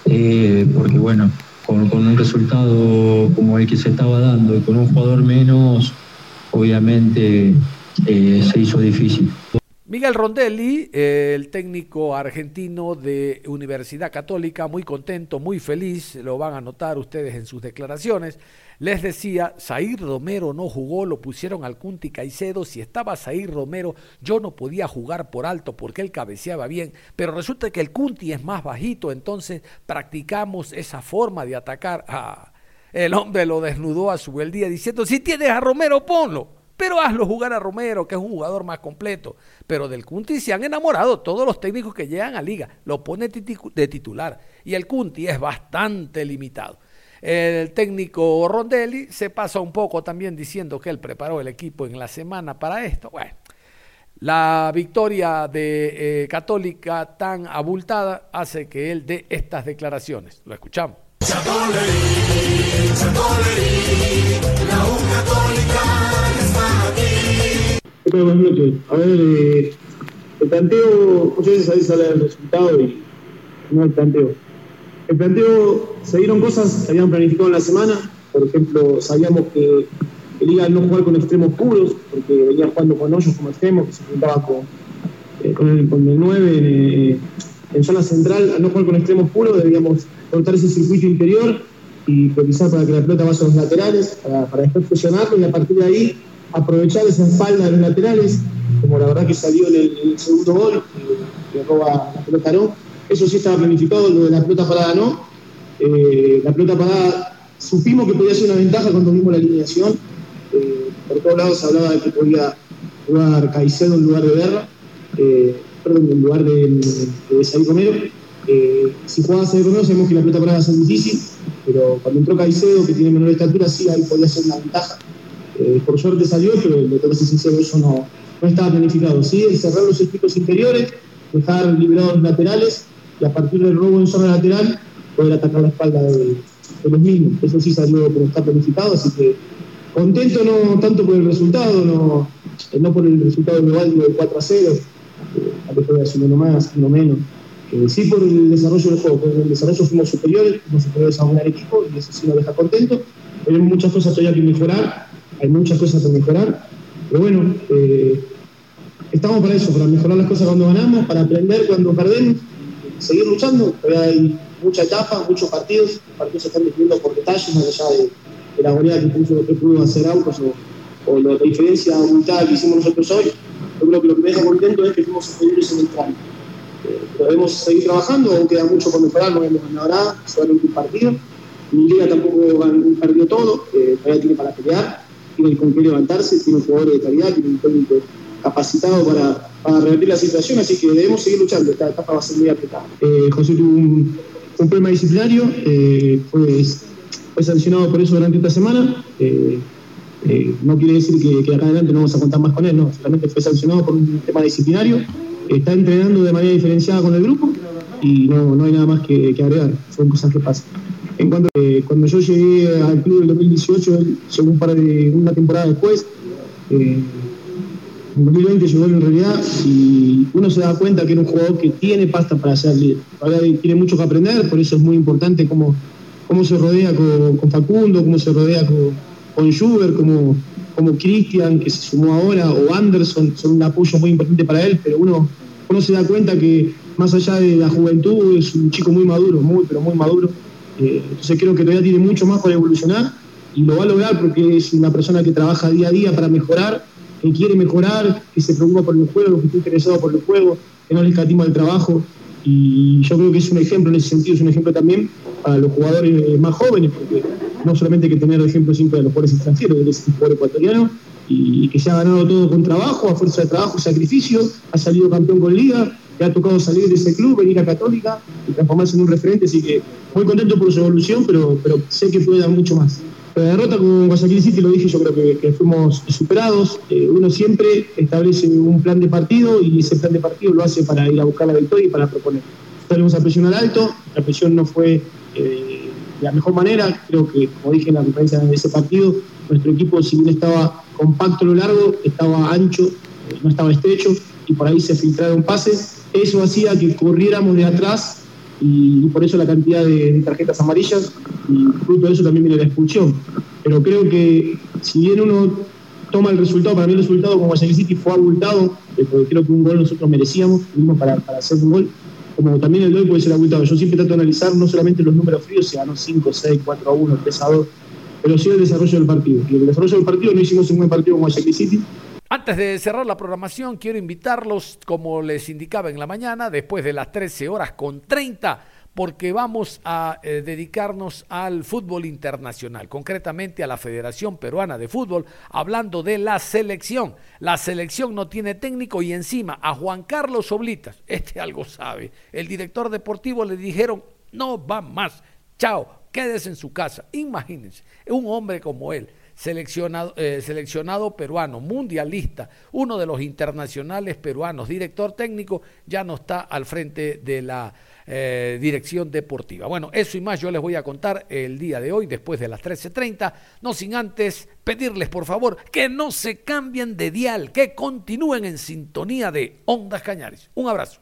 eh, porque bueno, con, un resultado como el que se estaba dando y con un jugador menos, obviamente eh, se hizo difícil. Miguel Rondelli, eh, el técnico argentino de Universidad Católica, muy contento, muy feliz, lo van a notar ustedes en sus declaraciones. Les decía, Zair Romero no jugó, lo pusieron al Cunti Caicedo. Si estaba Zair Romero, yo no podía jugar por alto porque él cabeceaba bien. Pero resulta que el Cunti es más bajito, entonces practicamos esa forma de atacar. Ah, el hombre lo desnudó a su día diciendo: Si tienes a Romero, ponlo. Pero hazlo jugar a Romero, que es un jugador más completo. Pero del Cunti se han enamorado todos los técnicos que llegan a liga. Lo pone de titular. Y el Cunti es bastante limitado. El técnico Rondelli se pasa un poco también diciendo que él preparó el equipo en la semana para esto. Bueno, la victoria de eh, Católica tan abultada hace que él dé estas declaraciones. Lo escuchamos. Buenas noches. A ver, eh, el planteo, muchas veces ahí sale el resultado y no el planteo. El planteo, se dieron cosas que habían planificado en la semana. Por ejemplo, sabíamos que el Liga no jugar con extremos puros, porque venía jugando con hoyos como extremos, que se juntaba con, eh, con, el, con, el, 9 eh, en, zona central. Al no jugar con extremos puros, debíamos cortar ese circuito interior y priorizar para que la pelota vaya a los laterales, para, para después fusionarlo y a partir de ahí aprovechar esa espalda de los laterales, como la verdad que salió en el, segundo gol, que, roba la pelota no. Eso sí estaba planificado, lo de la pelota parada no. Eh, la pelota parada supimos que podía ser una ventaja cuando vimos la alineación. Eh, por todos lados se hablaba de que podía jugar Caicedo en lugar de Guerra, eh, perdón, en lugar de, de, Romero. si jugaba Saí Romero sabemos que la pelota parada va a ser difícil, pero cuando entró Caicedo, que tiene menor estatura, sí, ahí podía ser una ventaja. Eh, por suerte salió, pero lo tengo que ser sincero, eso no, no estaba planificado. Sí, el cerrar los circuitos interiores, dejar liberados los laterales y a partir del robo en zona lateral poder atacar la espalda de, los mismos. Eso sí salió, pero está planificado, así que contento no tanto por el resultado, no, no por el resultado global de 4 a 0, eh, a lo mejor uno más, uno menos. Eh, sí por el desarrollo del juego, por el desarrollo fuimos superiores, fuimos superiores a un equipo y eso sí nos deja contento. Hay muchas cosas todavía que mejorar hay muchas cosas por mejorar, pero bueno, eh, estamos para eso, para mejorar las cosas cuando ganamos, para aprender cuando perdemos, seguir luchando, todavía hay mucha etapa, muchos partidos, los partidos se están definiendo por detalles, más allá de, la goleada que, puso, que pudo hacer Autos o, la diferencia abultada que hicimos nosotros hoy. Yo creo que lo que me deja contento es que fuimos superiores en el tramo. Eh, podemos seguir trabajando, aún queda mucho por mejorar, no hemos ganado nada, a un partido. Mi liga tampoco perdió todo, eh, todavía tiene para pelear tiene con qué levantarse, tiene un jugador de calidad, tiene un técnico capacitado para, para revertir la situación, así que debemos seguir luchando, esta etapa va a ser muy apretada. Eh, José tuvo un, problema disciplinario, eh, fue, sancionado por eso durante esta semana. Eh, no quiere decir que, que, acá adelante no vamos a contar más con él, no, solamente fue sancionado por un tema disciplinario. Está entrenando de manera diferenciada con el grupo y no, no hay nada más que, agregar, son cosas que pasan. En cuanto eh, cuando yo llegué al club en 2018, llegó un par de una temporada después. Eh, en 2020 llegó en realidad y uno se da cuenta que era un jugador que tiene pasta para ser líder. tiene mucho que aprender, por eso es muy importante cómo, cómo se rodea con, Facundo, cómo se rodea con, con Schubert, como, como Cristian, que se sumó ahora, o Anderson, son un apoyo muy importante para él, pero uno, uno se da cuenta que más allá de la juventud es un chico muy maduro, muy, pero muy maduro eh, entonces creo que todavía tiene mucho más para evolucionar y lo va a lograr porque es una persona que trabaja día a día para mejorar, que quiere mejorar, que se preocupa por el juego, que está interesado por el juego, que no le escatima el trabajo. Y yo creo que es un ejemplo en ese sentido, es un ejemplo también para los jugadores más jóvenes, porque no solamente hay que tener ejemplos siempre de los jugadores extranjeros, él es un jugador ecuatoriano y que se ha ganado todo con trabajo, a fuerza de trabajo, sacrificio, ha salido campeón con liga, le ha tocado salir de ese club, venir a Católica y transformarse en un referente, así que muy contento por su evolución, pero, sé que puede dar mucho más. La derrota con Guayaquil City, lo dije, yo creo que, fuimos superados. Eh, uno siempre establece un plan de partido y ese plan de partido lo hace para ir a buscar la victoria y para proponer. Salimos a presionar alto, la presión no fue la mejor manera. Creo que, como dije en la conferencia de ese partido, nuestro equipo, si bien estaba compacto a lo largo, estaba ancho, eh, no estaba estrecho y por ahí se filtraron pases. Eso hacía que corriéramos de atrás y, por eso la cantidad de, tarjetas amarillas y fruto de eso también viene la expulsión. Pero creo que si bien uno toma el resultado, para mí el resultado con Guayaquil City fue abultado, eh, porque creo que un gol nosotros merecíamos, tuvimos para, para hacer un gol, como también el hoy puede ser abultado. Yo siempre trato de analizar no solamente los números fríos, se ganó 5, 6, 4 a 1, 3 a 2, pero sí el desarrollo del partido. Y el desarrollo del partido no hicimos un buen partido con Guayaquil City, antes de cerrar la programación, quiero invitarlos, como les indicaba en la mañana, después de las 13 horas con 30, porque vamos a eh, dedicarnos al fútbol internacional, concretamente a la Federación Peruana de Fútbol, hablando de la selección. La selección no tiene técnico y encima a Juan Carlos Oblitas, este algo sabe, el director deportivo le dijeron, no va más, chao, quédese en su casa. Imagínense, un hombre como él seleccionado, eh, seleccionado peruano, mundialista, uno de los internacionales peruanos, director técnico, ya no está al frente de la eh, dirección deportiva. Bueno, eso y más yo les voy a contar el día de hoy, después de las 13.30, no sin antes pedirles por favor que no se cambien de dial, que continúen en sintonía de Ondas Cañares. Un abrazo.